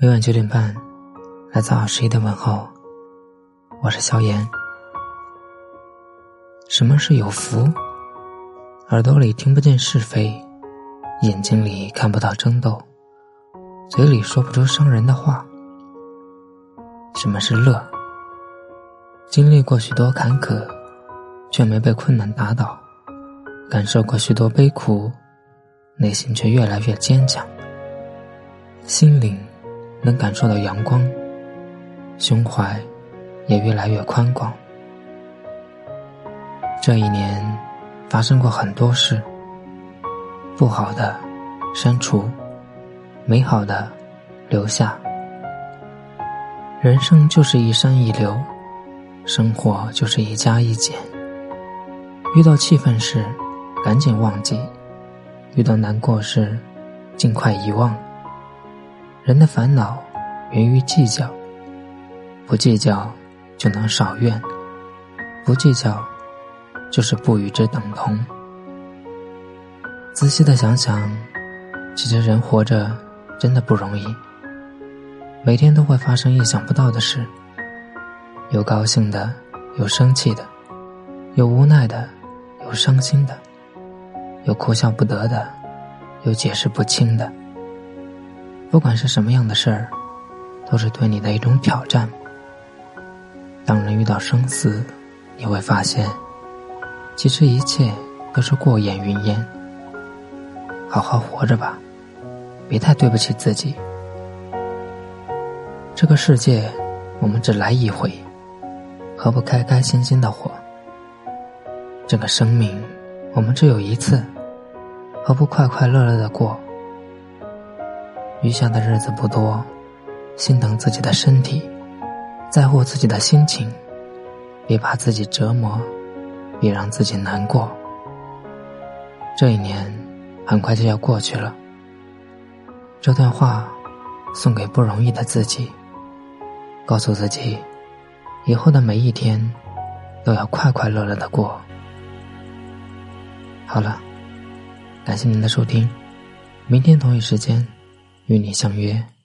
每晚九点半，来自二十一的问候，我是萧炎。什么是有福？耳朵里听不见是非，眼睛里看不到争斗，嘴里说不出伤人的话。什么是乐？经历过许多坎坷，却没被困难打倒；感受过许多悲苦，内心却越来越坚强。心灵。能感受到阳光，胸怀也越来越宽广。这一年发生过很多事，不好的删除，美好的留下。人生就是一山一流，生活就是一加一减。遇到气愤时，赶紧忘记；遇到难过时，尽快遗忘。人的烦恼源于计较，不计较就能少怨，不计较就是不与之等同。仔细的想想，其实人活着真的不容易，每天都会发生意想不到的事，有高兴的，有生气的，有无奈的，有伤心的，有哭笑不得的，有解释不清的。不管是什么样的事儿，都是对你的一种挑战。当人遇到生死，你会发现，其实一切都是过眼云烟。好好活着吧，别太对不起自己。这个世界，我们只来一回，何不开开心心的活？这个生命，我们只有一次，何不快快乐乐的过？余下的日子不多，心疼自己的身体，在乎自己的心情，别把自己折磨，别让自己难过。这一年很快就要过去了，这段话送给不容易的自己，告诉自己，以后的每一天都要快快乐乐的过。好了，感谢您的收听，明天同一时间。与你相约。